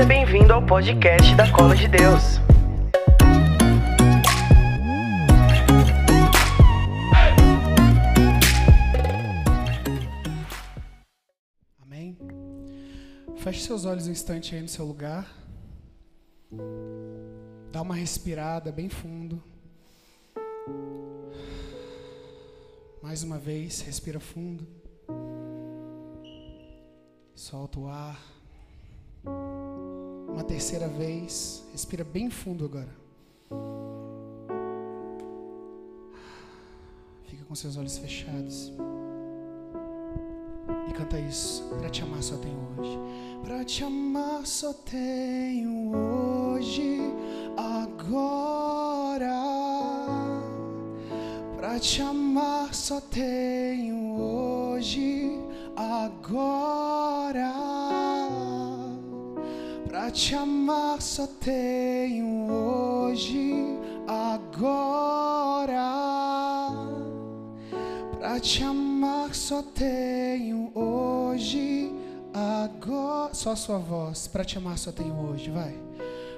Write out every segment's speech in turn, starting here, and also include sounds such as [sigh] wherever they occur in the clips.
Seja bem-vindo ao podcast da Cola de Deus. Amém? Feche seus olhos um instante aí no seu lugar. Dá uma respirada bem fundo. Mais uma vez, respira fundo. Solta o ar. Uma terceira vez, respira bem fundo agora. Fica com seus olhos fechados. E canta isso. Pra te amar só tenho hoje. Pra te amar só tenho hoje, agora. Pra te amar só tenho hoje, agora. Pra te amar só tenho hoje, agora. Pra te amar só tenho hoje, agora. Só a sua voz. Pra te amar só tenho hoje, vai.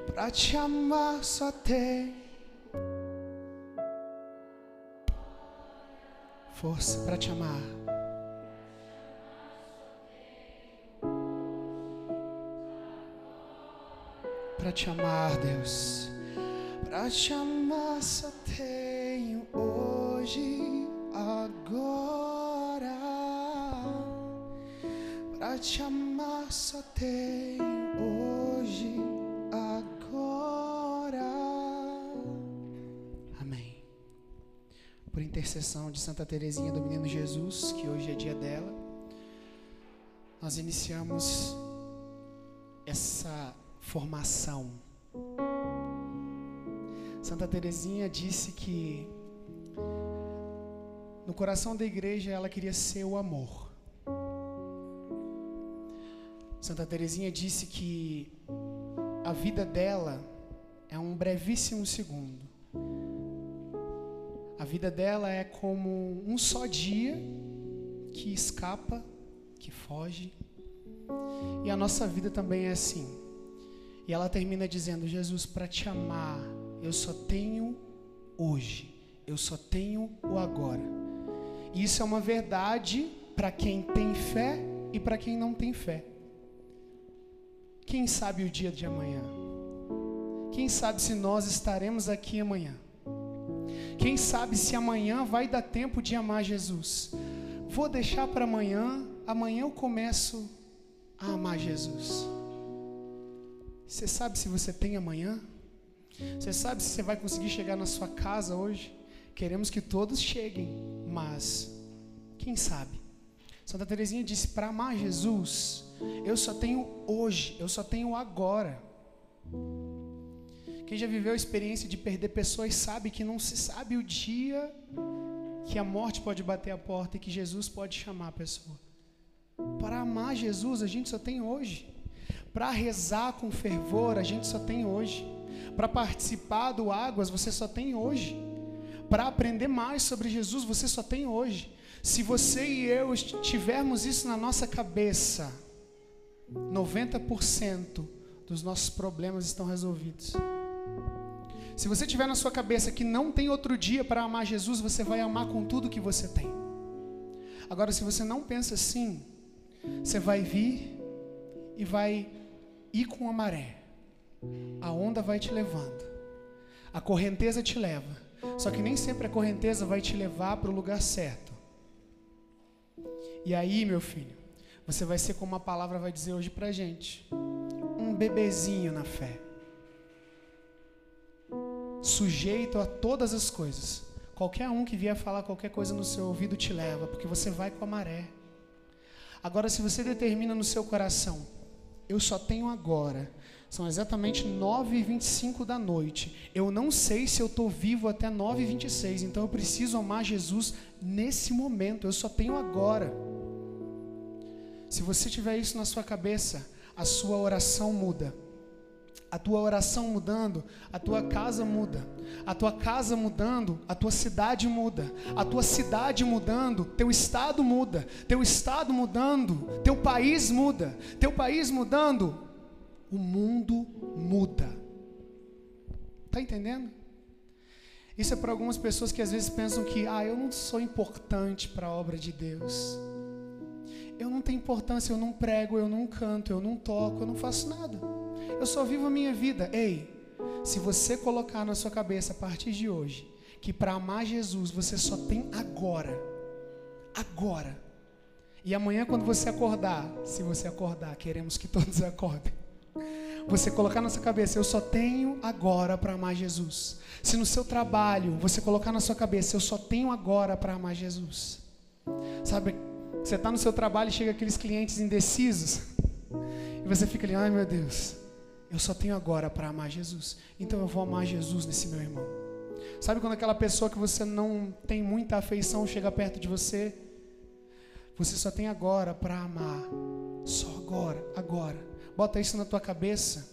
Pra te amar só tenho. Força pra te amar. Pra te amar, Deus. Pra te amar só tenho hoje, agora. Pra te amar só tenho hoje, agora. Amém. Por intercessão de Santa Teresinha do Menino Jesus, que hoje é dia dela, nós iniciamos essa formação. Santa Teresinha disse que no coração da igreja ela queria ser o amor. Santa Teresinha disse que a vida dela é um brevíssimo segundo. A vida dela é como um só dia que escapa, que foge. E a nossa vida também é assim. E ela termina dizendo: Jesus, para te amar, eu só tenho hoje, eu só tenho o agora. E isso é uma verdade para quem tem fé e para quem não tem fé. Quem sabe o dia de amanhã? Quem sabe se nós estaremos aqui amanhã? Quem sabe se amanhã vai dar tempo de amar Jesus? Vou deixar para amanhã, amanhã eu começo a amar Jesus. Você sabe se você tem amanhã? Você sabe se você vai conseguir chegar na sua casa hoje? Queremos que todos cheguem, mas quem sabe? Santa Teresinha disse: para amar Jesus, eu só tenho hoje, eu só tenho agora. Quem já viveu a experiência de perder pessoas sabe que não se sabe o dia que a morte pode bater a porta e que Jesus pode chamar a pessoa. Para amar Jesus, a gente só tem hoje. Para rezar com fervor, a gente só tem hoje. Para participar do Águas, você só tem hoje. Para aprender mais sobre Jesus, você só tem hoje. Se você e eu tivermos isso na nossa cabeça, 90% dos nossos problemas estão resolvidos. Se você tiver na sua cabeça que não tem outro dia para amar Jesus, você vai amar com tudo que você tem. Agora, se você não pensa assim, você vai vir e vai ir com a maré. A onda vai te levando. A correnteza te leva. Só que nem sempre a correnteza vai te levar para o lugar certo. E aí, meu filho, você vai ser como a palavra vai dizer hoje para gente: um bebezinho na fé, sujeito a todas as coisas. Qualquer um que vier falar qualquer coisa no seu ouvido te leva, porque você vai com a maré. Agora, se você determina no seu coração, eu só tenho agora, são exatamente 9h25 da noite. Eu não sei se eu estou vivo até 9h26, então eu preciso amar Jesus nesse momento, eu só tenho agora. Se você tiver isso na sua cabeça, a sua oração muda. A tua oração mudando, a tua casa muda. A tua casa mudando, a tua cidade muda. A tua cidade mudando, teu estado muda. Teu estado mudando, teu país muda. Teu país mudando, o mundo muda. Tá entendendo? Isso é para algumas pessoas que às vezes pensam que, ah, eu não sou importante para a obra de Deus. Eu não tenho importância, eu não prego, eu não canto, eu não toco, eu não faço nada. Eu só vivo a minha vida. Ei, se você colocar na sua cabeça a partir de hoje que para amar Jesus você só tem agora, agora. E amanhã quando você acordar, se você acordar, queremos que todos [laughs] acordem. Você colocar na sua cabeça, eu só tenho agora para amar Jesus. Se no seu trabalho você colocar na sua cabeça, eu só tenho agora para amar Jesus. Sabe, você está no seu trabalho e chega aqueles clientes indecisos. E você fica ali, ai meu Deus, eu só tenho agora para amar Jesus. Então eu vou amar Jesus nesse meu irmão. Sabe quando aquela pessoa que você não tem muita afeição chega perto de você? Você só tem agora para amar. Só agora, agora. Bota isso na tua cabeça.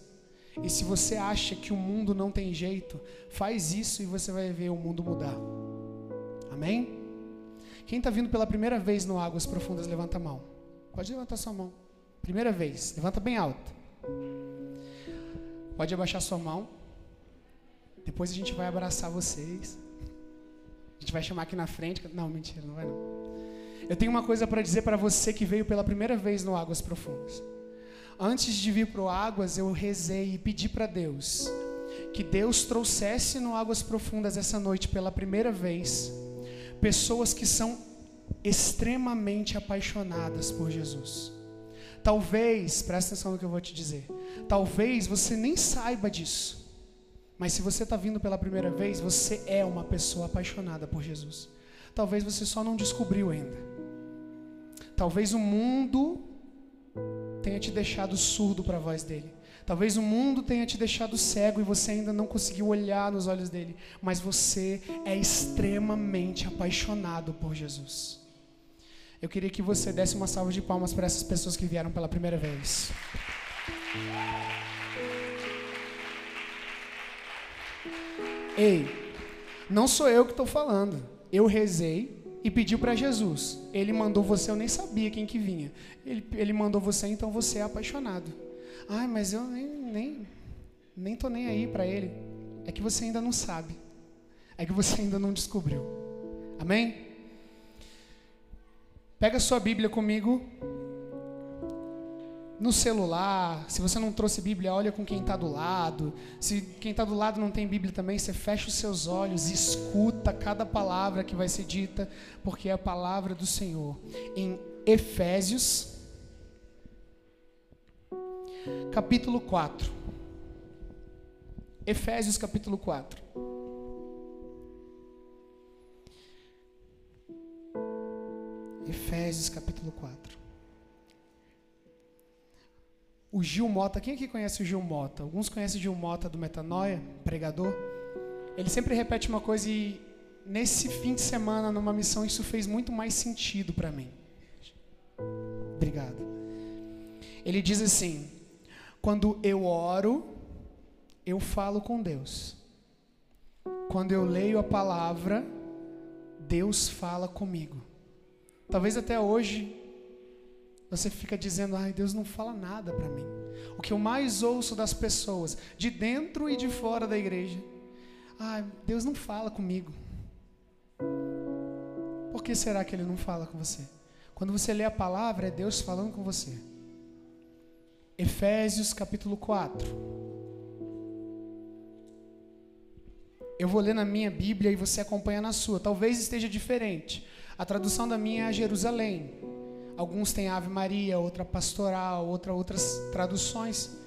E se você acha que o mundo não tem jeito, faz isso e você vai ver o mundo mudar. Amém? Quem está vindo pela primeira vez no Águas Profundas, levanta a mão. Pode levantar sua mão. Primeira vez, levanta bem alto. Pode abaixar sua mão. Depois a gente vai abraçar vocês. A gente vai chamar aqui na frente. Não, mentira, não vai não. Eu tenho uma coisa para dizer para você que veio pela primeira vez no Águas Profundas. Antes de vir para o Águas, eu rezei e pedi para Deus que Deus trouxesse no Águas Profundas essa noite pela primeira vez pessoas que são extremamente apaixonadas por Jesus. Talvez, presta atenção no que eu vou te dizer. Talvez você nem saiba disso. Mas se você está vindo pela primeira vez, você é uma pessoa apaixonada por Jesus. Talvez você só não descobriu ainda. Talvez o mundo tenha te deixado surdo para a voz dele. Talvez o mundo tenha te deixado cego e você ainda não conseguiu olhar nos olhos dele. Mas você é extremamente apaixonado por Jesus. Eu queria que você desse uma salva de palmas para essas pessoas que vieram pela primeira vez. Ei, não sou eu que estou falando. Eu rezei e pedi para Jesus. Ele mandou você, eu nem sabia quem que vinha. Ele, ele mandou você, então você é apaixonado. Ai, mas eu nem nem nem tô nem aí para ele. É que você ainda não sabe. É que você ainda não descobriu. Amém? Pega sua Bíblia comigo. No celular, se você não trouxe Bíblia, olha com quem está do lado. Se quem está do lado não tem Bíblia também, você fecha os seus olhos e escuta cada palavra que vai ser dita, porque é a palavra do Senhor. Em Efésios, capítulo 4. Efésios, capítulo 4. Efésios capítulo 4. O Gil Mota, quem aqui conhece o Gil Mota? Alguns conhecem o Gil Mota do Metanoia, pregador. Ele sempre repete uma coisa e nesse fim de semana, numa missão, isso fez muito mais sentido para mim. Obrigado. Ele diz assim: quando eu oro, eu falo com Deus. Quando eu leio a palavra, Deus fala comigo. Talvez até hoje você fica dizendo: "Ai, Deus não fala nada para mim". O que eu mais ouço das pessoas, de dentro e de fora da igreja, "Ai, Deus não fala comigo". Por que será que ele não fala com você? Quando você lê a palavra, é Deus falando com você. Efésios capítulo 4. Eu vou ler na minha Bíblia e você acompanha na sua. Talvez esteja diferente. A tradução da minha é Jerusalém. Alguns têm Ave Maria, outra pastoral, outra outras traduções.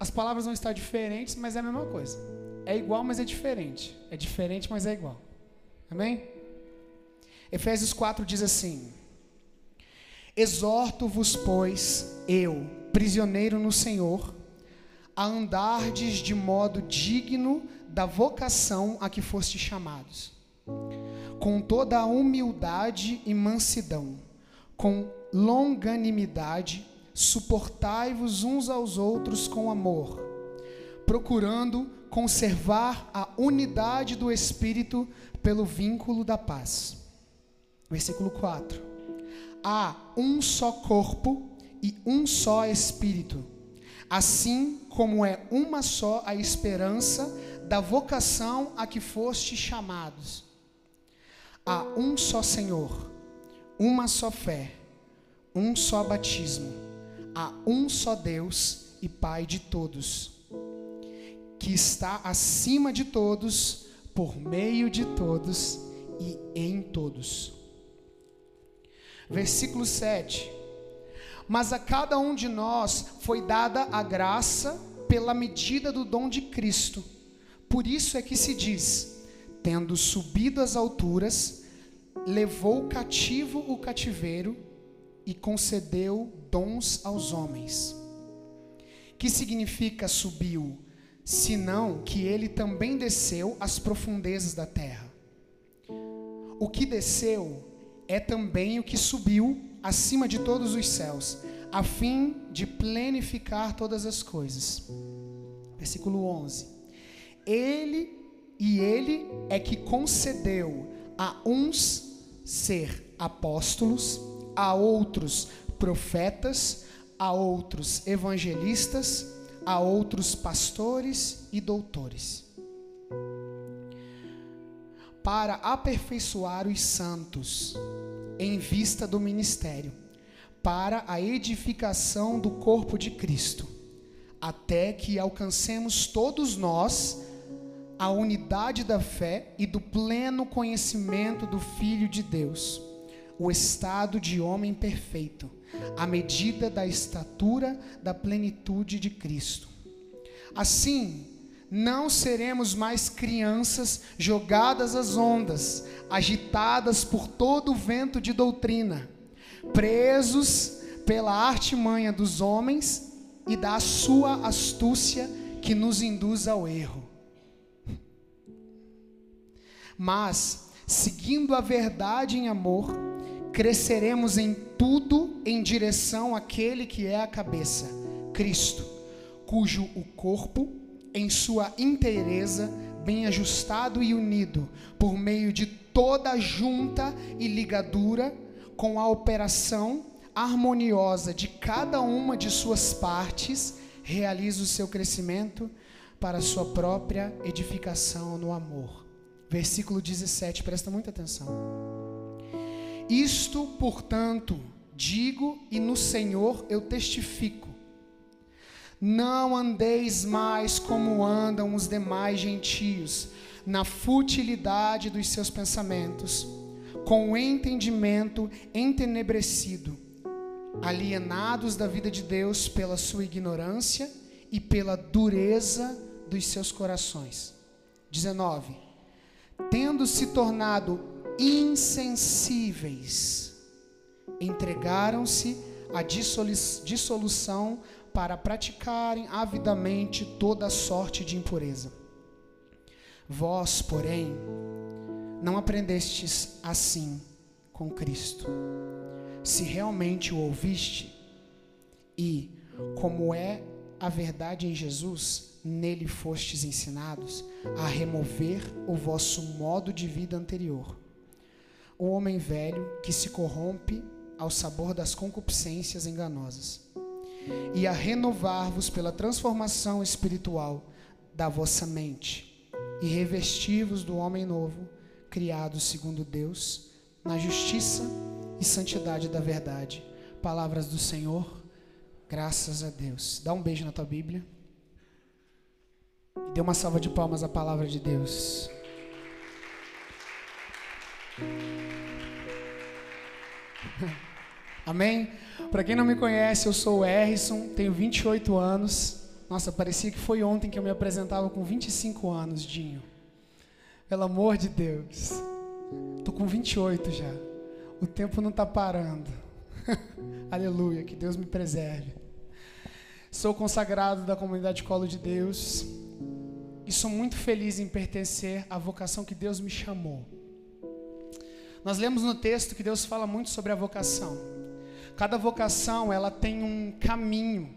As palavras vão estar diferentes, mas é a mesma coisa. É igual, mas é diferente. É diferente, mas é igual. Amém? Efésios 4 diz assim: Exorto-vos, pois, eu, prisioneiro no Senhor, a andardes de modo digno da vocação a que foste chamados com toda a humildade e mansidão, com longanimidade, suportai-vos uns aos outros com amor, procurando conservar a unidade do espírito pelo vínculo da paz. Versículo 4. Há um só corpo e um só espírito, Assim como é uma só a esperança da vocação a que foste chamados. Há um só Senhor, uma só fé, um só batismo, há um só Deus e Pai de todos, que está acima de todos, por meio de todos e em todos. Versículo 7. Mas a cada um de nós foi dada a graça pela medida do dom de Cristo. Por isso é que se diz: tendo subido às alturas, levou cativo o cativeiro e concedeu dons aos homens. Que significa subiu? Senão que ele também desceu às profundezas da terra. O que desceu é também o que subiu acima de todos os céus, a fim de plenificar todas as coisas. Versículo 11. Ele e ele é que concedeu a uns ser apóstolos, a outros profetas, a outros evangelistas, a outros pastores e doutores, para aperfeiçoar os santos em vista do ministério, para a edificação do corpo de Cristo, até que alcancemos todos nós a unidade da fé e do pleno conhecimento do Filho de Deus, o estado de homem perfeito, à medida da estatura da plenitude de Cristo. Assim, não seremos mais crianças jogadas às ondas, agitadas por todo o vento de doutrina, presos pela artimanha dos homens e da sua astúcia que nos induz ao erro. Mas, seguindo a verdade em amor, cresceremos em tudo em direção àquele que é a cabeça, Cristo, cujo o corpo, em sua inteireza, bem ajustado e unido, por meio de toda junta e ligadura, com a operação harmoniosa de cada uma de suas partes, realiza o seu crescimento para a sua própria edificação no amor. Versículo 17, presta muita atenção. Isto, portanto, digo e no Senhor eu testifico. Não andeis mais como andam os demais gentios, na futilidade dos seus pensamentos, com o entendimento entenebrecido, alienados da vida de Deus pela sua ignorância e pela dureza dos seus corações. 19. Tendo se tornado insensíveis, entregaram-se à dissolução para praticarem avidamente toda sorte de impureza. Vós, porém, não aprendestes assim com Cristo. Se realmente o ouviste, e, como é a verdade em Jesus, nele fostes ensinados a remover o vosso modo de vida anterior. O homem velho que se corrompe ao sabor das concupiscências enganosas, e a renovar-vos pela transformação espiritual da vossa mente, e revestir-vos do homem novo, criado segundo Deus, na justiça e santidade da verdade. Palavras do Senhor, graças a Deus. Dá um beijo na tua Bíblia. Dê uma salva de palmas à palavra de Deus. [laughs] Amém? Para quem não me conhece, eu sou o Erison, tenho 28 anos. Nossa, parecia que foi ontem que eu me apresentava com 25 anos, Dinho. Pelo amor de Deus. Tô com 28 já. O tempo não está parando. [laughs] Aleluia, que Deus me preserve. Sou consagrado da comunidade Colo de Deus e sou muito feliz em pertencer à vocação que Deus me chamou. Nós lemos no texto que Deus fala muito sobre a vocação. Cada vocação, ela tem um caminho.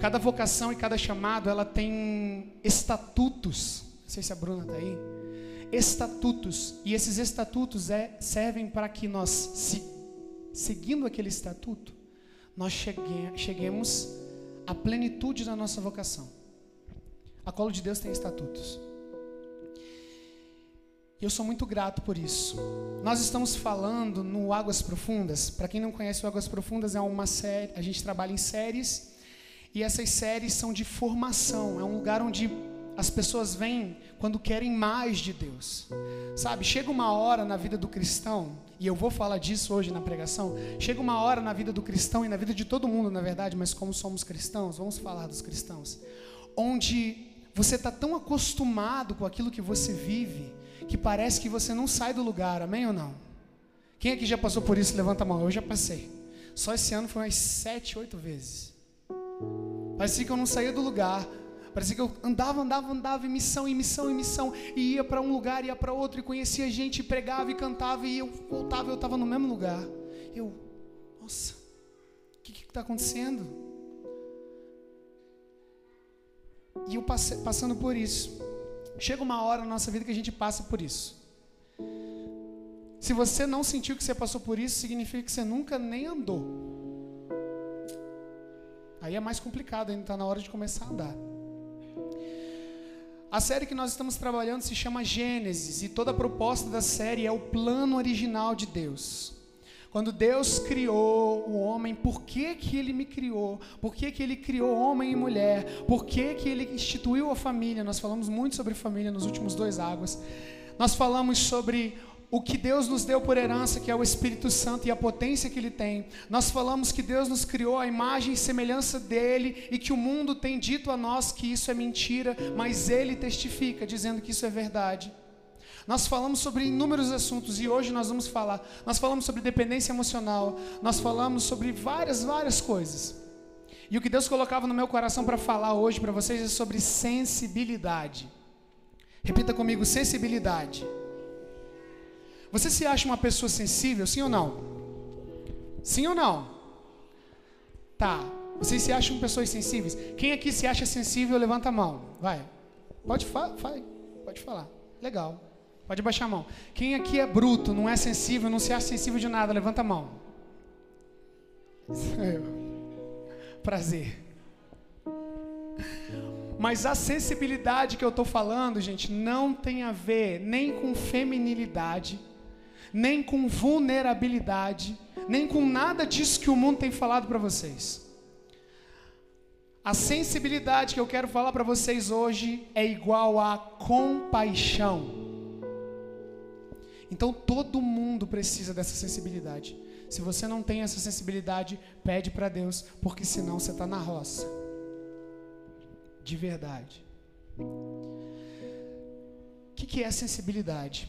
Cada vocação e cada chamado, ela tem estatutos. Não sei se a Bruna está aí. Estatutos. E esses estatutos é, servem para que nós, se, seguindo aquele estatuto, nós chegue, cheguemos a plenitude da nossa vocação. A colo de Deus tem estatutos. E eu sou muito grato por isso. Nós estamos falando no Águas Profundas. Para quem não conhece o Águas Profundas, é uma série, a gente trabalha em séries, e essas séries são de formação, é um lugar onde as pessoas vêm quando querem mais de Deus. Sabe, chega uma hora na vida do cristão, e eu vou falar disso hoje na pregação. Chega uma hora na vida do cristão e na vida de todo mundo, na verdade, mas como somos cristãos, vamos falar dos cristãos, onde você está tão acostumado com aquilo que você vive, que parece que você não sai do lugar, amém ou não? Quem aqui já passou por isso? Levanta a mão. Eu já passei. Só esse ano foi umas sete, oito vezes. Parecia que eu não saía do lugar. Parecia que eu andava, andava, andava em missão, em missão, em missão, e ia para um lugar, ia para outro, e conhecia gente, e pregava e cantava, e eu voltava, eu estava no mesmo lugar. Eu, nossa, o que está acontecendo? E eu passei, passando por isso. Chega uma hora na nossa vida que a gente passa por isso. Se você não sentiu que você passou por isso, significa que você nunca nem andou. Aí é mais complicado, ainda está na hora de começar a andar. A série que nós estamos trabalhando se chama Gênesis e toda a proposta da série é o plano original de Deus. Quando Deus criou o homem, por que, que ele me criou? Por que, que ele criou homem e mulher? Por que, que ele instituiu a família? Nós falamos muito sobre família nos últimos dois águas. Nós falamos sobre o que Deus nos deu por herança, que é o Espírito Santo e a potência que ele tem. Nós falamos que Deus nos criou a imagem e semelhança dele e que o mundo tem dito a nós que isso é mentira, mas ele testifica dizendo que isso é verdade. Nós falamos sobre inúmeros assuntos e hoje nós vamos falar. Nós falamos sobre dependência emocional, nós falamos sobre várias, várias coisas. E o que Deus colocava no meu coração para falar hoje para vocês é sobre sensibilidade. Repita comigo: sensibilidade. Você se acha uma pessoa sensível, sim ou não? Sim ou não? Tá. Vocês se acham pessoas sensíveis? Quem aqui se acha sensível, levanta a mão. Vai. Pode falar, pode falar. Legal. Pode baixar a mão. Quem aqui é bruto, não é sensível, não se acha sensível de nada, levanta a mão. [laughs] Prazer. Mas a sensibilidade que eu estou falando, gente, não tem a ver nem com feminilidade nem com vulnerabilidade, nem com nada disso que o mundo tem falado para vocês. A sensibilidade que eu quero falar para vocês hoje é igual a compaixão. Então todo mundo precisa dessa sensibilidade. Se você não tem essa sensibilidade, pede para Deus, porque senão você está na roça. De verdade. O que, que é sensibilidade?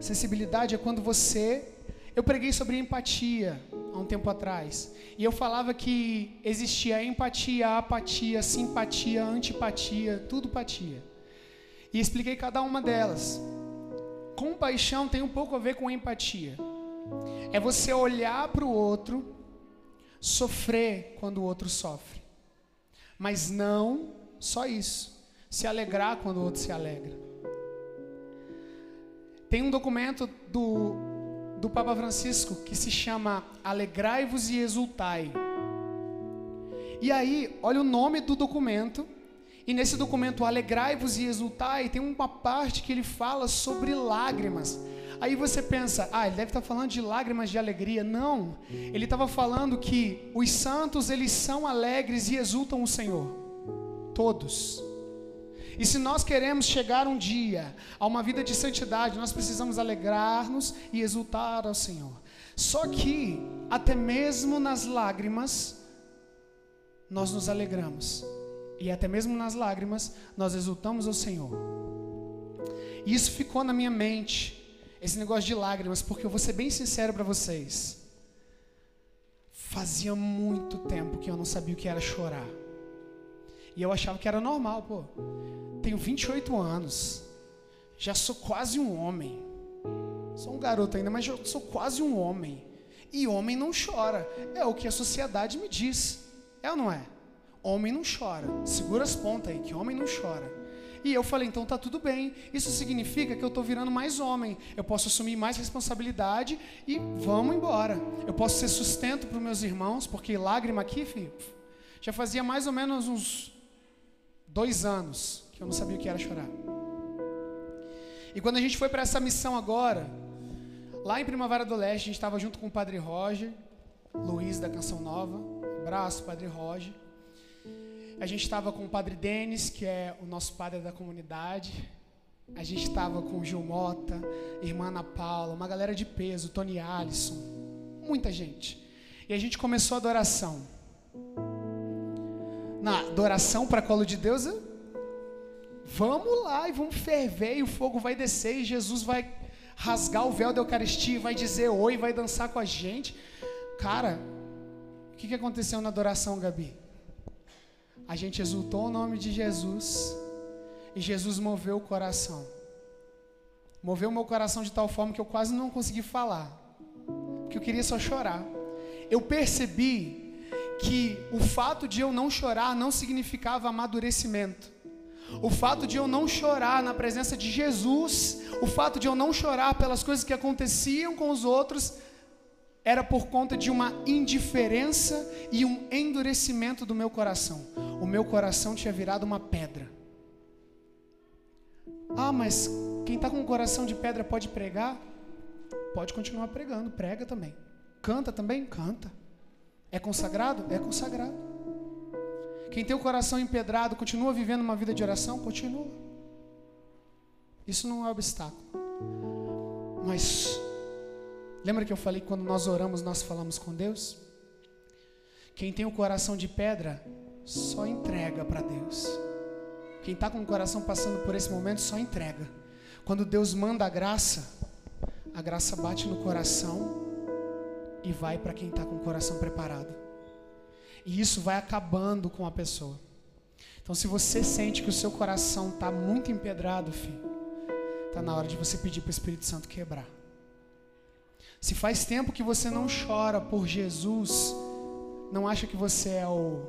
Sensibilidade é quando você. Eu preguei sobre empatia há um tempo atrás. E eu falava que existia empatia, apatia, simpatia, antipatia, tudo patia. E expliquei cada uma delas. Compaixão tem um pouco a ver com empatia. É você olhar para o outro, sofrer quando o outro sofre. Mas não só isso. Se alegrar quando o outro se alegra. Tem um documento do, do Papa Francisco que se chama Alegrai-vos e Exultai. E aí, olha o nome do documento. E nesse documento, Alegrai-vos e Exultai, tem uma parte que ele fala sobre lágrimas. Aí você pensa, ah, ele deve estar falando de lágrimas de alegria. Não, ele estava falando que os santos, eles são alegres e exultam o Senhor. Todos. E se nós queremos chegar um dia a uma vida de santidade, nós precisamos alegrar-nos e exultar ao Senhor. Só que, até mesmo nas lágrimas, nós nos alegramos. E até mesmo nas lágrimas, nós exultamos ao Senhor. E isso ficou na minha mente, esse negócio de lágrimas, porque eu vou ser bem sincero para vocês. Fazia muito tempo que eu não sabia o que era chorar. E eu achava que era normal, pô. Tenho 28 anos. Já sou quase um homem. Sou um garoto ainda, mas já sou quase um homem. E homem não chora. É o que a sociedade me diz. É ou não é? Homem não chora. Segura as pontas aí, que homem não chora. E eu falei, então tá tudo bem. Isso significa que eu estou virando mais homem. Eu posso assumir mais responsabilidade e vamos embora. Eu posso ser sustento para meus irmãos, porque lágrima aqui, filho, Já fazia mais ou menos uns dois anos que eu não sabia o que era chorar. E quando a gente foi para essa missão agora, lá em Primavera do Leste, a gente estava junto com o Padre Roger, Luiz da Canção Nova. Abraço, Padre Roger. A gente estava com o Padre Denis, que é o nosso padre da comunidade. A gente estava com o Gil Mota, irmã Ana Paula, uma galera de peso, Tony Allison, muita gente. E a gente começou a adoração. Na adoração para colo de Deus, vamos lá e vamos ferver, e o fogo vai descer, e Jesus vai rasgar o véu da Eucaristia, vai dizer oi, vai dançar com a gente. Cara, o que, que aconteceu na adoração, Gabi? A gente exultou o nome de Jesus e Jesus moveu o coração. Moveu o meu coração de tal forma que eu quase não consegui falar, porque eu queria só chorar. Eu percebi que o fato de eu não chorar não significava amadurecimento. O fato de eu não chorar na presença de Jesus, o fato de eu não chorar pelas coisas que aconteciam com os outros, era por conta de uma indiferença e um endurecimento do meu coração. O meu coração tinha virado uma pedra. Ah, mas quem está com o coração de pedra pode pregar? Pode continuar pregando, prega também. Canta também? Canta. É consagrado? É consagrado. Quem tem o coração empedrado continua vivendo uma vida de oração? Continua. Isso não é obstáculo. Mas lembra que eu falei que quando nós oramos, nós falamos com Deus? Quem tem o coração de pedra só entrega para Deus. Quem está com o coração passando por esse momento só entrega. Quando Deus manda a graça, a graça bate no coração e vai para quem está com o coração preparado. E isso vai acabando com a pessoa. Então, se você sente que o seu coração está muito empedrado, filho, está na hora de você pedir para o Espírito Santo quebrar. Se faz tempo que você não chora por Jesus, não acha que você é o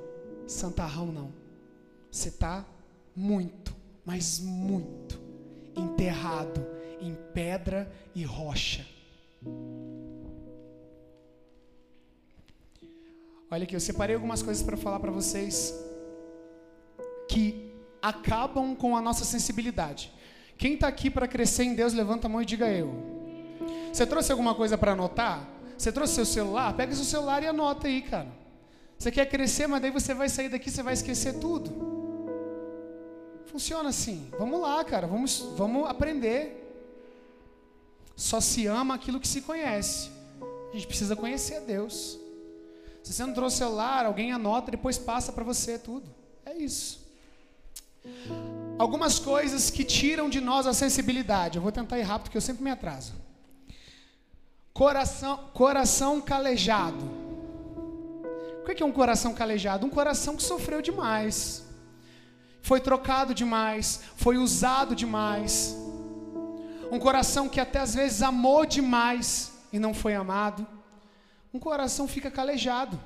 santarrão, não. Você está muito, mas muito enterrado em pedra e rocha. Olha aqui, eu separei algumas coisas para falar para vocês que acabam com a nossa sensibilidade. Quem está aqui para crescer em Deus, levanta a mão e diga eu. Você trouxe alguma coisa para anotar? Você trouxe seu celular? Pega seu celular e anota aí, cara. Você quer crescer, mas daí você vai sair daqui, você vai esquecer tudo. Funciona assim. Vamos lá, cara, vamos, vamos aprender. Só se ama aquilo que se conhece. A gente precisa conhecer a Deus. Se você não trouxe celular, alguém anota, depois passa para você tudo. É isso. Algumas coisas que tiram de nós a sensibilidade. Eu vou tentar ir rápido, porque eu sempre me atraso. Coração, coração calejado. O que é um coração calejado? Um coração que sofreu demais foi trocado demais, foi usado demais. Um coração que até às vezes amou demais e não foi amado. Um coração fica calejado.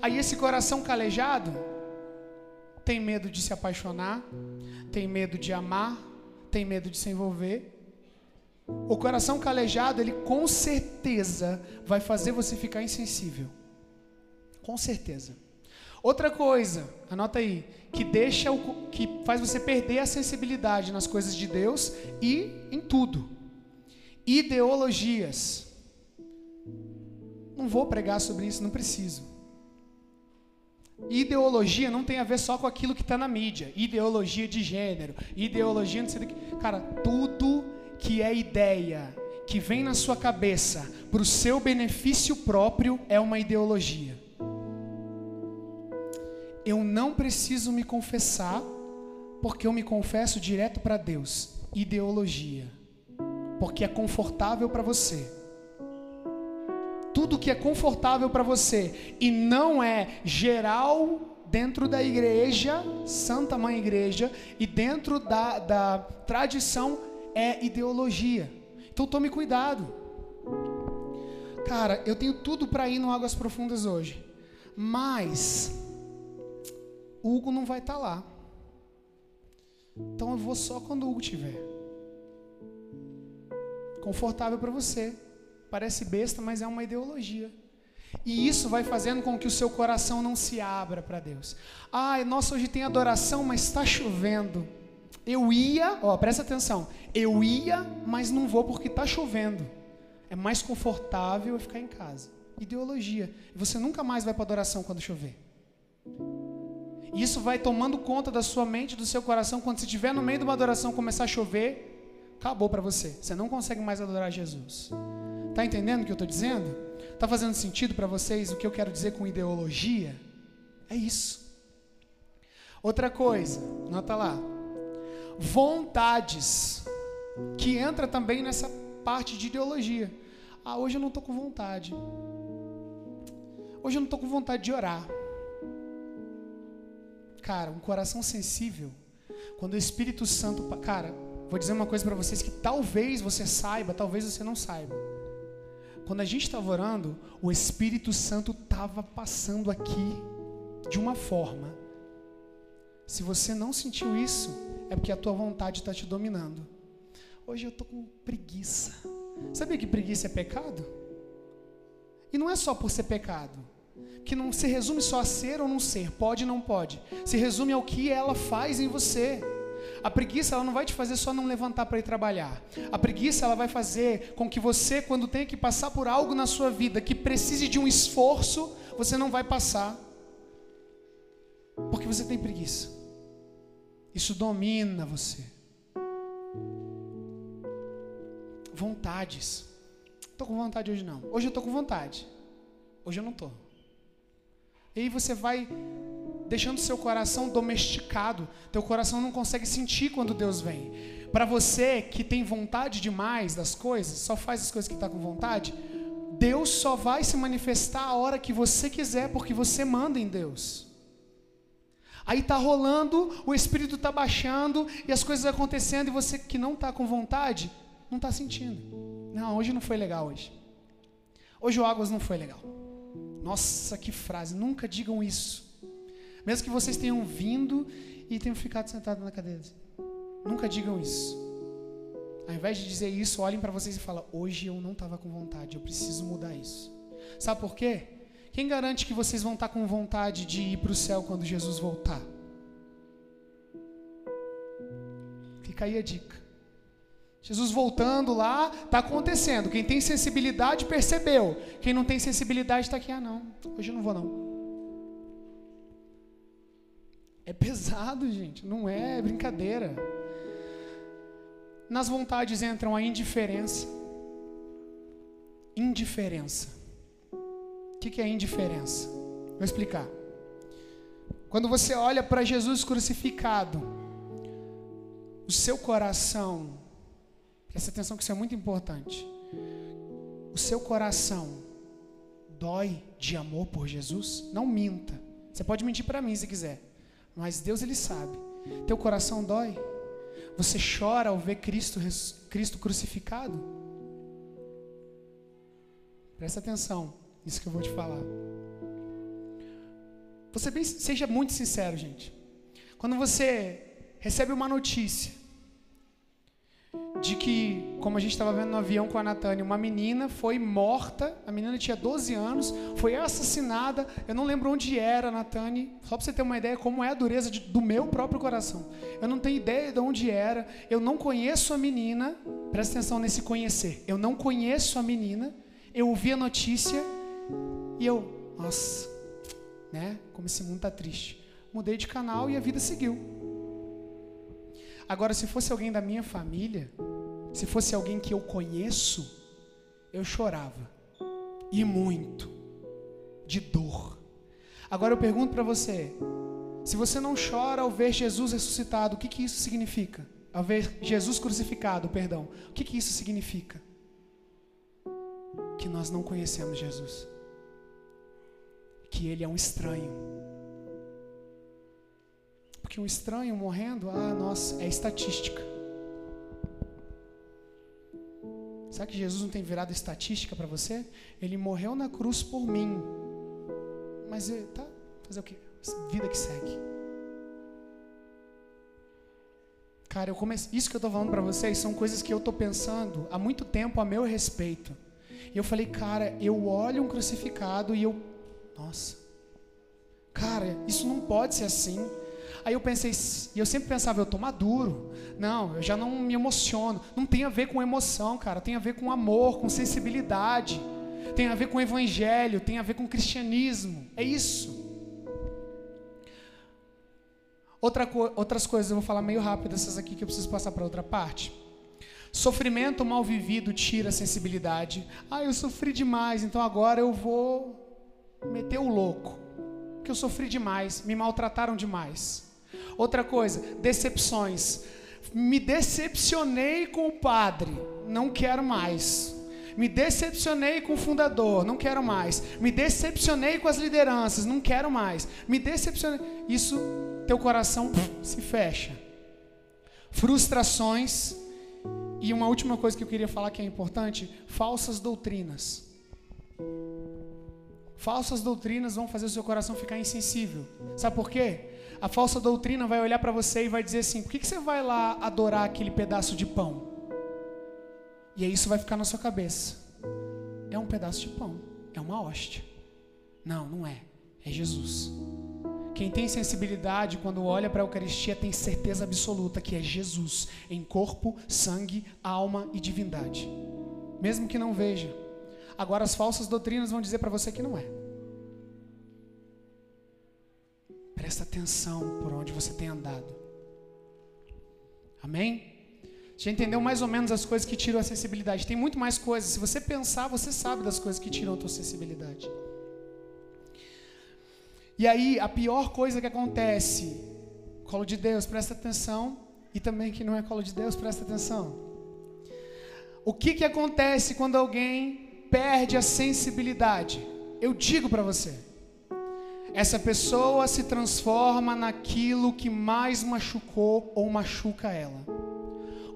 Aí esse coração calejado tem medo de se apaixonar, tem medo de amar, tem medo de se envolver. O coração calejado, ele com certeza vai fazer você ficar insensível. Com certeza. Outra coisa, anota aí, que deixa o, que faz você perder a sensibilidade nas coisas de Deus e em tudo. Ideologias. Não vou pregar sobre isso, não preciso. Ideologia não tem a ver só com aquilo que está na mídia. Ideologia de gênero, ideologia não sei do que. Cara, tudo que é ideia, que vem na sua cabeça para o seu benefício próprio é uma ideologia eu não preciso me confessar, porque eu me confesso direto para Deus. Ideologia. Porque é confortável para você. Tudo que é confortável para você e não é geral dentro da igreja, Santa Mãe Igreja, e dentro da, da tradição é ideologia. Então tome cuidado. Cara, eu tenho tudo para ir no Águas Profundas hoje, mas Hugo não vai estar tá lá. Então eu vou só quando o Hugo tiver. Confortável para você. Parece besta, mas é uma ideologia. E isso vai fazendo com que o seu coração não se abra para Deus. Ah, nossa, hoje tem adoração, mas está chovendo. Eu ia, ó, presta atenção. Eu ia, mas não vou porque está chovendo. É mais confortável eu ficar em casa. Ideologia. Você nunca mais vai para adoração quando chover. E isso vai tomando conta da sua mente, do seu coração. Quando você estiver no meio de uma adoração começar a chover, acabou para você. Você não consegue mais adorar Jesus. Tá entendendo o que eu estou dizendo? Tá fazendo sentido para vocês o que eu quero dizer com ideologia? É isso. Outra coisa, nota lá. Vontades, que entra também nessa parte de ideologia. Ah, hoje eu não estou com vontade. Hoje eu não estou com vontade de orar. Cara, um coração sensível, quando o Espírito Santo. Cara, vou dizer uma coisa para vocês que talvez você saiba, talvez você não saiba. Quando a gente estava orando, o Espírito Santo estava passando aqui de uma forma. Se você não sentiu isso, é porque a tua vontade está te dominando. Hoje eu estou com preguiça. Sabia que preguiça é pecado? E não é só por ser pecado. Que não se resume só a ser ou não ser, pode ou não pode. Se resume ao que ela faz em você. A preguiça ela não vai te fazer só não levantar para ir trabalhar. A preguiça ela vai fazer com que você, quando tem que passar por algo na sua vida que precise de um esforço, você não vai passar. Porque você tem preguiça. Isso domina você. Vontades. Estou com vontade hoje não. Hoje eu estou com vontade. Hoje eu não estou. E aí você vai deixando seu coração domesticado. Teu coração não consegue sentir quando Deus vem. Para você que tem vontade demais das coisas, só faz as coisas que está com vontade, Deus só vai se manifestar a hora que você quiser, porque você manda em Deus. Aí tá rolando, o Espírito tá baixando e as coisas acontecendo e você que não tá com vontade, não tá sentindo. Não, hoje não foi legal hoje. Hoje o Águas não foi legal. Nossa, que frase! Nunca digam isso. Mesmo que vocês tenham vindo e tenham ficado sentados na cadeira. Nunca digam isso. Ao invés de dizer isso, olhem para vocês e falem: hoje eu não estava com vontade, eu preciso mudar isso. Sabe por quê? Quem garante que vocês vão estar com vontade de ir para o céu quando Jesus voltar? Fica aí a dica. Jesus voltando lá, está acontecendo. Quem tem sensibilidade percebeu. Quem não tem sensibilidade está aqui, ah não, hoje eu não vou não. É pesado, gente, não é brincadeira. Nas vontades entram a indiferença. Indiferença. O que é indiferença? Vou explicar. Quando você olha para Jesus crucificado, o seu coração Presta atenção que isso é muito importante. O seu coração dói de amor por Jesus? Não minta. Você pode mentir para mim se quiser, mas Deus ele sabe. Teu coração dói? Você chora ao ver Cristo, Cristo crucificado? Presta atenção nisso que eu vou te falar. Você bem, seja muito sincero, gente. Quando você recebe uma notícia de que, como a gente estava vendo no avião com a Natânia, uma menina foi morta, a menina tinha 12 anos, foi assassinada, eu não lembro onde era, Natânia, só para você ter uma ideia como é a dureza de, do meu próprio coração. Eu não tenho ideia de onde era, eu não conheço a menina, presta atenção nesse conhecer, eu não conheço a menina, eu ouvi a notícia e eu, nossa, né, como esse mundo está triste. Mudei de canal e a vida seguiu. Agora, se fosse alguém da minha família, se fosse alguém que eu conheço, eu chorava. E muito. De dor. Agora eu pergunto para você: se você não chora ao ver Jesus ressuscitado, o que, que isso significa? Ao ver Jesus crucificado, perdão, o que, que isso significa? Que nós não conhecemos Jesus. Que ele é um estranho porque um estranho morrendo, ah, nossa, é estatística. Será que Jesus não tem virado estatística para você? Ele morreu na cruz por mim. Mas eh, tá, fazer o quê? Vida que segue. Cara, eu isso que eu estou falando para vocês são coisas que eu estou pensando há muito tempo a meu respeito. E eu falei, cara, eu olho um crucificado e eu, nossa, cara, isso não pode ser assim. Aí eu pensei, e eu sempre pensava, eu tô maduro. Não, eu já não me emociono. Não tem a ver com emoção, cara. Tem a ver com amor, com sensibilidade. Tem a ver com evangelho, tem a ver com cristianismo. É isso. Outra co outras coisas, eu vou falar meio rápido essas aqui que eu preciso passar para outra parte. Sofrimento mal vivido tira a sensibilidade. Ah, eu sofri demais, então agora eu vou meter o louco. Porque eu sofri demais, me maltrataram demais. Outra coisa, decepções. Me decepcionei com o padre, não quero mais. Me decepcionei com o fundador, não quero mais. Me decepcionei com as lideranças, não quero mais. Me decepcionei. Isso, teu coração se fecha. Frustrações. E uma última coisa que eu queria falar que é importante: falsas doutrinas. Falsas doutrinas vão fazer o seu coração ficar insensível. Sabe por quê? A falsa doutrina vai olhar para você e vai dizer assim: por que, que você vai lá adorar aquele pedaço de pão? E aí isso vai ficar na sua cabeça. É um pedaço de pão, é uma hóstia. Não, não é. É Jesus. Quem tem sensibilidade quando olha para a Eucaristia tem certeza absoluta que é Jesus em corpo, sangue, alma e divindade. Mesmo que não veja. Agora as falsas doutrinas vão dizer para você que não é. Presta atenção por onde você tem andado. Amém? Já entendeu mais ou menos as coisas que tiram a sensibilidade. Tem muito mais coisas. Se você pensar, você sabe das coisas que tiram a tua sensibilidade. E aí, a pior coisa que acontece, colo de Deus, presta atenção. E também que não é colo de Deus, presta atenção. O que, que acontece quando alguém perde a sensibilidade. Eu digo para você, essa pessoa se transforma naquilo que mais machucou ou machuca ela.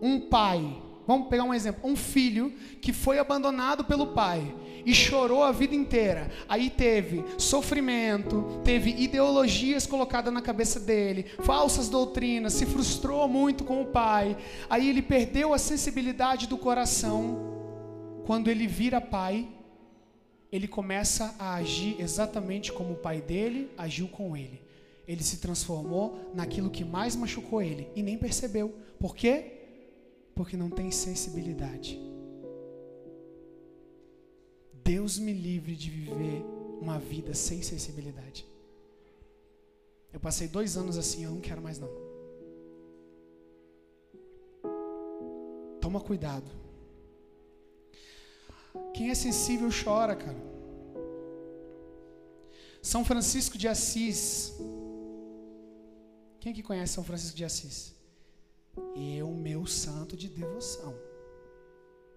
Um pai, vamos pegar um exemplo, um filho que foi abandonado pelo pai e chorou a vida inteira. Aí teve sofrimento, teve ideologias colocadas na cabeça dele, falsas doutrinas, se frustrou muito com o pai. Aí ele perdeu a sensibilidade do coração quando ele vira pai, ele começa a agir exatamente como o pai dele agiu com ele. Ele se transformou naquilo que mais machucou ele e nem percebeu. Por quê? Porque não tem sensibilidade. Deus me livre de viver uma vida sem sensibilidade. Eu passei dois anos assim, eu não quero mais não. Toma cuidado. Quem é sensível chora, cara. São Francisco de Assis. Quem que conhece São Francisco de Assis? Eu, meu santo de devoção.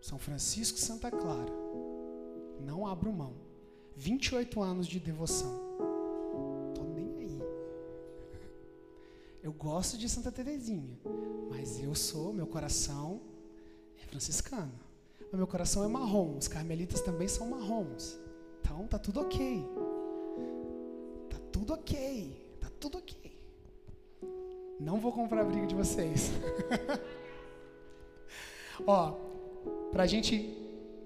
São Francisco Santa Clara. Não abro mão. 28 anos de devoção. Tô nem aí. Eu gosto de Santa Terezinha, mas eu sou, meu coração é franciscano. Mas meu coração é marrom. Os carmelitas também são marrons. Então tá tudo ok. Tá tudo ok. Tá tudo ok. Não vou comprar briga de vocês. [laughs] Ó, pra gente,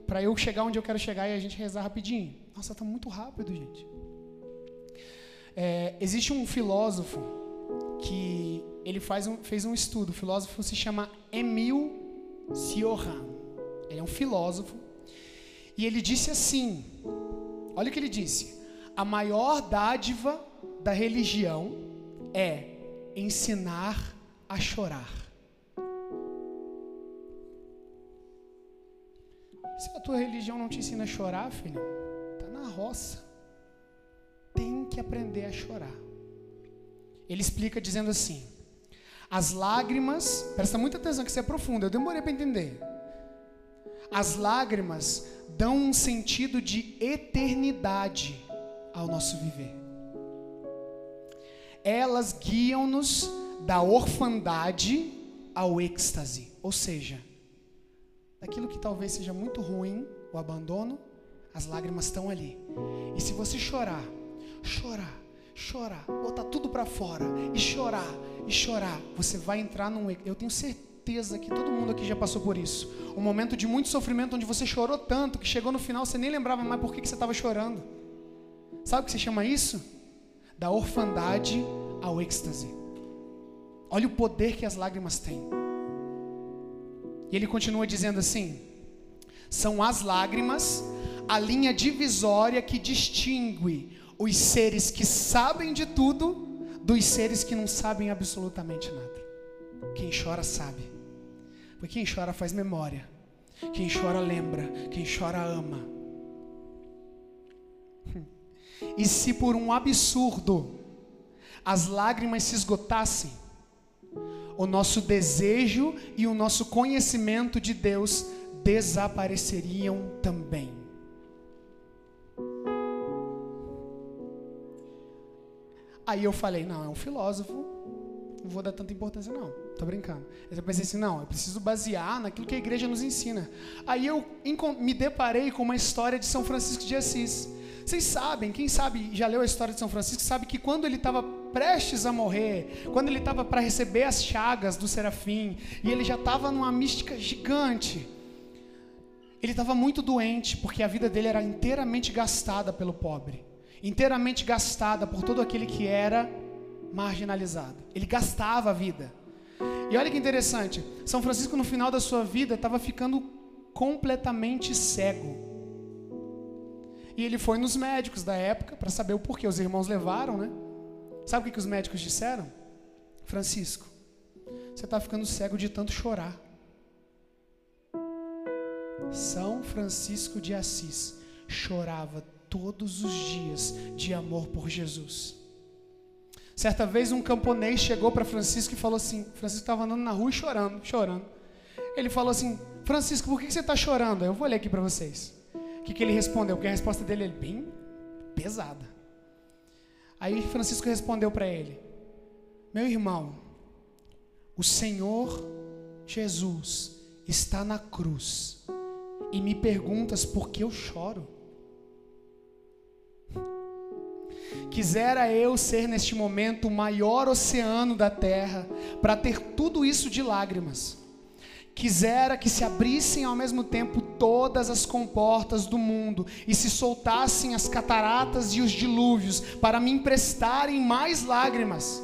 pra eu chegar onde eu quero chegar e a gente rezar rapidinho. Nossa, tá muito rápido, gente. É, existe um filósofo que ele faz um, fez um estudo. O filósofo se chama Emile Cioran. Ele é um filósofo. E ele disse assim: olha o que ele disse. A maior dádiva da religião é ensinar a chorar. Se a tua religião não te ensina a chorar, filho, tá na roça. Tem que aprender a chorar. Ele explica dizendo assim: as lágrimas, presta muita atenção que isso é profundo, eu demorei para entender. As lágrimas dão um sentido de eternidade ao nosso viver. Elas guiam-nos da orfandade ao êxtase, ou seja, daquilo que talvez seja muito ruim, o abandono, as lágrimas estão ali. E se você chorar, chorar, chorar, botar tudo para fora e chorar e chorar, você vai entrar num eu tenho certeza certeza que todo mundo aqui já passou por isso. Um momento de muito sofrimento onde você chorou tanto que chegou no final você nem lembrava mais por que, que você estava chorando. Sabe o que se chama isso? Da orfandade ao êxtase. Olha o poder que as lágrimas têm. E ele continua dizendo assim: são as lágrimas a linha divisória que distingue os seres que sabem de tudo dos seres que não sabem absolutamente nada. Quem chora sabe. Porque quem chora faz memória. Quem chora lembra. Quem chora ama. E se por um absurdo as lágrimas se esgotassem, o nosso desejo e o nosso conhecimento de Deus desapareceriam também. Aí eu falei, não, é um filósofo, não vou dar tanta importância não, tô brincando. Eu pensei assim, não, eu preciso basear naquilo que a igreja nos ensina. Aí eu me deparei com uma história de São Francisco de Assis. Vocês sabem, quem sabe, já leu a história de São Francisco, sabe que quando ele estava prestes a morrer, quando ele estava para receber as chagas do serafim, e ele já estava numa mística gigante, ele estava muito doente, porque a vida dele era inteiramente gastada pelo pobre inteiramente gastada por todo aquele que era marginalizado. Ele gastava a vida. E olha que interessante, São Francisco no final da sua vida estava ficando completamente cego. E ele foi nos médicos da época para saber o porquê. Os irmãos levaram, né? Sabe o que, que os médicos disseram? Francisco, você está ficando cego de tanto chorar. São Francisco de Assis chorava todos os dias de amor por Jesus. Certa vez um camponês chegou para Francisco e falou assim: Francisco estava andando na rua e chorando, chorando. Ele falou assim: Francisco, por que você está chorando? Eu vou ler aqui para vocês. O que, que ele respondeu? Porque a resposta dele é bem pesada. Aí Francisco respondeu para ele: Meu irmão, o Senhor Jesus está na cruz e me perguntas por que eu choro. Quisera eu ser neste momento o maior oceano da terra, para ter tudo isso de lágrimas. Quisera que se abrissem ao mesmo tempo todas as comportas do mundo e se soltassem as cataratas e os dilúvios para me emprestarem mais lágrimas.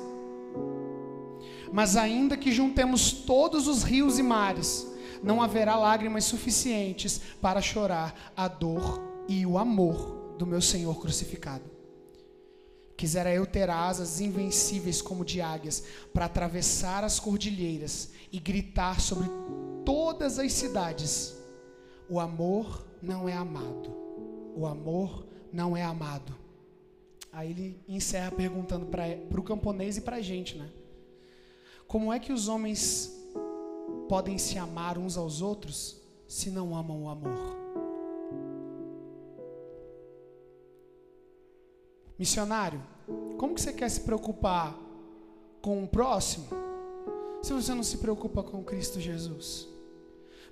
Mas ainda que juntemos todos os rios e mares, não haverá lágrimas suficientes para chorar a dor e o amor do meu Senhor crucificado. Quisera eu ter asas invencíveis como de águias, para atravessar as cordilheiras e gritar sobre todas as cidades: O amor não é amado. O amor não é amado. Aí ele encerra perguntando para o camponês e para a gente, né? Como é que os homens podem se amar uns aos outros se não amam o amor? Missionário, como que você quer se preocupar com o próximo se você não se preocupa com Cristo Jesus?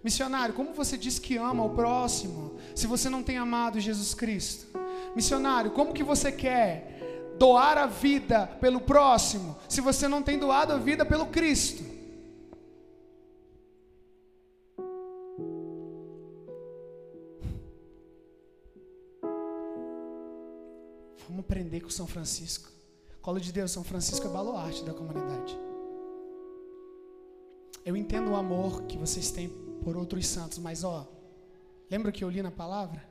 Missionário, como você diz que ama o próximo se você não tem amado Jesus Cristo? Missionário, como que você quer doar a vida pelo próximo se você não tem doado a vida pelo Cristo? Aprender com São Francisco. Colo de Deus, São Francisco é baluarte da comunidade. Eu entendo o amor que vocês têm por outros santos, mas ó, lembra que eu li na palavra?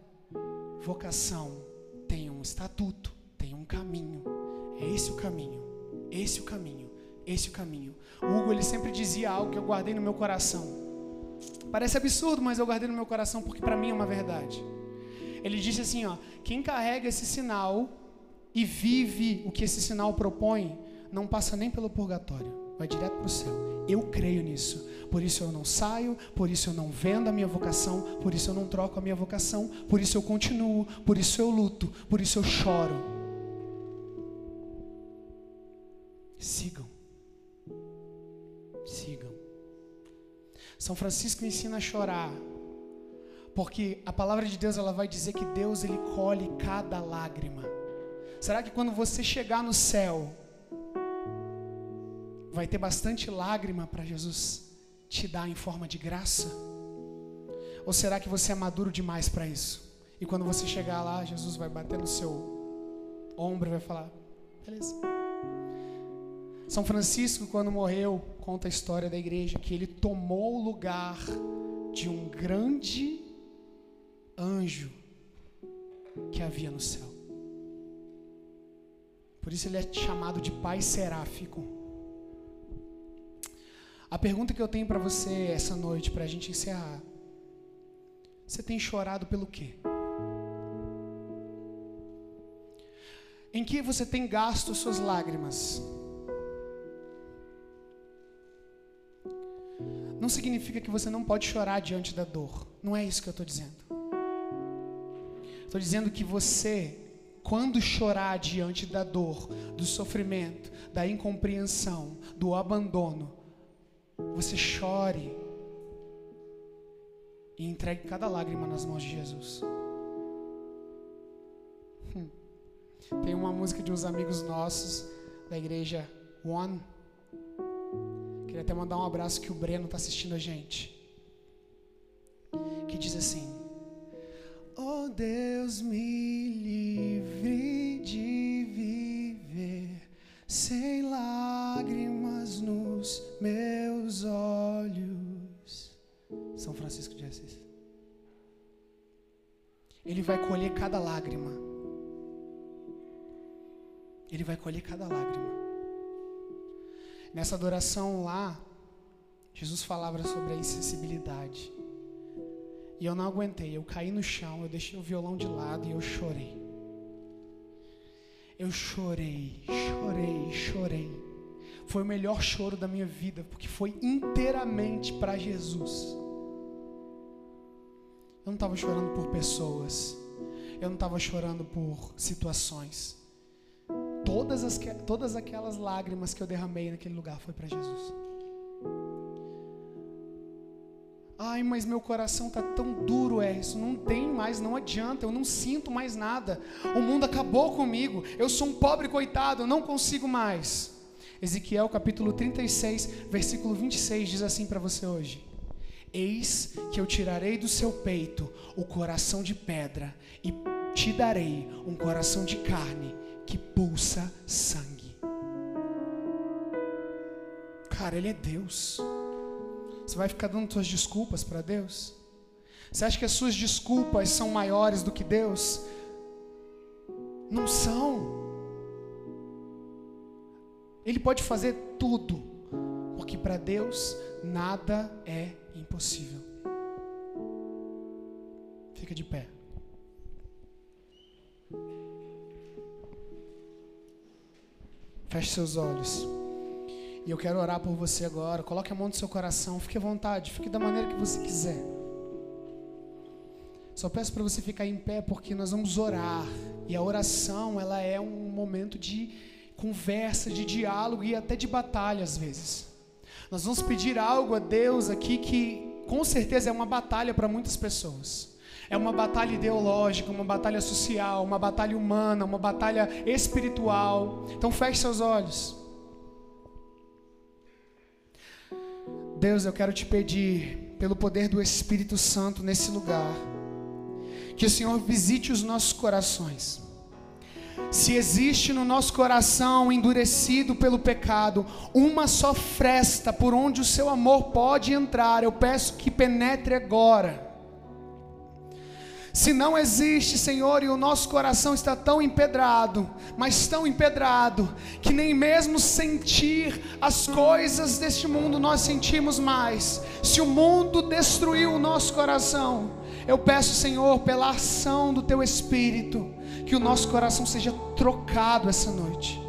Vocação tem um estatuto, tem um caminho. É esse o caminho. Esse o caminho. Esse o caminho. O Hugo ele sempre dizia algo que eu guardei no meu coração. Parece absurdo, mas eu guardei no meu coração porque para mim é uma verdade. Ele disse assim, ó: quem carrega esse sinal e vive o que esse sinal propõe, não passa nem pelo purgatório, vai direto para o céu. Eu creio nisso. Por isso eu não saio, por isso eu não vendo a minha vocação, por isso eu não troco a minha vocação, por isso eu continuo, por isso eu luto, por isso eu choro. Sigam. Sigam. São Francisco ensina a chorar. Porque a palavra de Deus ela vai dizer que Deus ele colhe cada lágrima. Será que quando você chegar no céu, vai ter bastante lágrima para Jesus te dá em forma de graça? Ou será que você é maduro demais para isso? E quando você chegar lá, Jesus vai bater no seu ombro e vai falar: beleza. São Francisco, quando morreu, conta a história da igreja que ele tomou o lugar de um grande anjo que havia no céu. Por isso ele é chamado de Pai Seráfico. A pergunta que eu tenho para você essa noite, para a gente encerrar: Você tem chorado pelo quê? Em que você tem gasto suas lágrimas? Não significa que você não pode chorar diante da dor. Não é isso que eu estou dizendo. Estou dizendo que você, quando chorar diante da dor, do sofrimento, da incompreensão, do abandono, você chore e entregue cada lágrima nas mãos de Jesus. Hum. Tem uma música de uns amigos nossos da igreja One. Queria até mandar um abraço que o Breno está assistindo a gente. Que diz assim: Oh Deus, me livre sem lágrimas nos meus olhos. São Francisco de Assis. Ele vai colher cada lágrima. Ele vai colher cada lágrima. Nessa adoração lá, Jesus falava sobre a insensibilidade. E eu não aguentei, eu caí no chão, eu deixei o violão de lado e eu chorei. Eu chorei, chorei, chorei. Foi o melhor choro da minha vida, porque foi inteiramente para Jesus. Eu não estava chorando por pessoas, eu não estava chorando por situações. Todas, as, todas aquelas lágrimas que eu derramei naquele lugar foi para Jesus. Ai, mas meu coração tá tão duro, é isso. Não tem mais, não adianta. Eu não sinto mais nada. O mundo acabou comigo. Eu sou um pobre coitado, eu não consigo mais. Ezequiel capítulo 36, versículo 26 diz assim para você hoje: Eis que eu tirarei do seu peito o coração de pedra e te darei um coração de carne que pulsa sangue. Cara, ele é Deus. Você vai ficar dando suas desculpas para Deus? Você acha que as suas desculpas são maiores do que Deus? Não são. Ele pode fazer tudo, porque para Deus nada é impossível. Fica de pé. Feche seus olhos. E eu quero orar por você agora. Coloque a mão no seu coração. Fique à vontade. Fique da maneira que você quiser. Só peço para você ficar em pé porque nós vamos orar. E a oração, ela é um momento de conversa, de diálogo e até de batalha às vezes. Nós vamos pedir algo a Deus aqui que com certeza é uma batalha para muitas pessoas. É uma batalha ideológica, uma batalha social, uma batalha humana, uma batalha espiritual. Então feche seus olhos. Deus, eu quero te pedir, pelo poder do Espírito Santo nesse lugar, que o Senhor visite os nossos corações. Se existe no nosso coração endurecido pelo pecado, uma só fresta por onde o seu amor pode entrar, eu peço que penetre agora se não existe, Senhor, e o nosso coração está tão empedrado, mas tão empedrado, que nem mesmo sentir as coisas deste mundo nós sentimos mais. Se o mundo destruiu o nosso coração, eu peço, Senhor, pela ação do Teu Espírito, que o nosso coração seja trocado essa noite.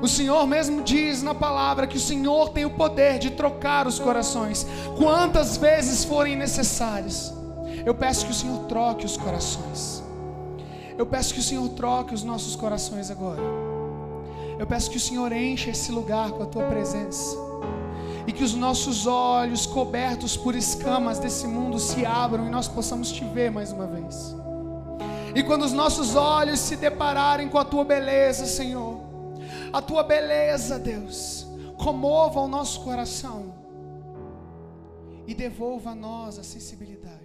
O Senhor mesmo diz na palavra que o Senhor tem o poder de trocar os corações, quantas vezes forem necessárias. Eu peço que o Senhor troque os corações. Eu peço que o Senhor troque os nossos corações agora. Eu peço que o Senhor encha esse lugar com a tua presença. E que os nossos olhos cobertos por escamas desse mundo se abram e nós possamos te ver mais uma vez. E quando os nossos olhos se depararem com a tua beleza, Senhor, a tua beleza, Deus, comova o nosso coração e devolva a nós a sensibilidade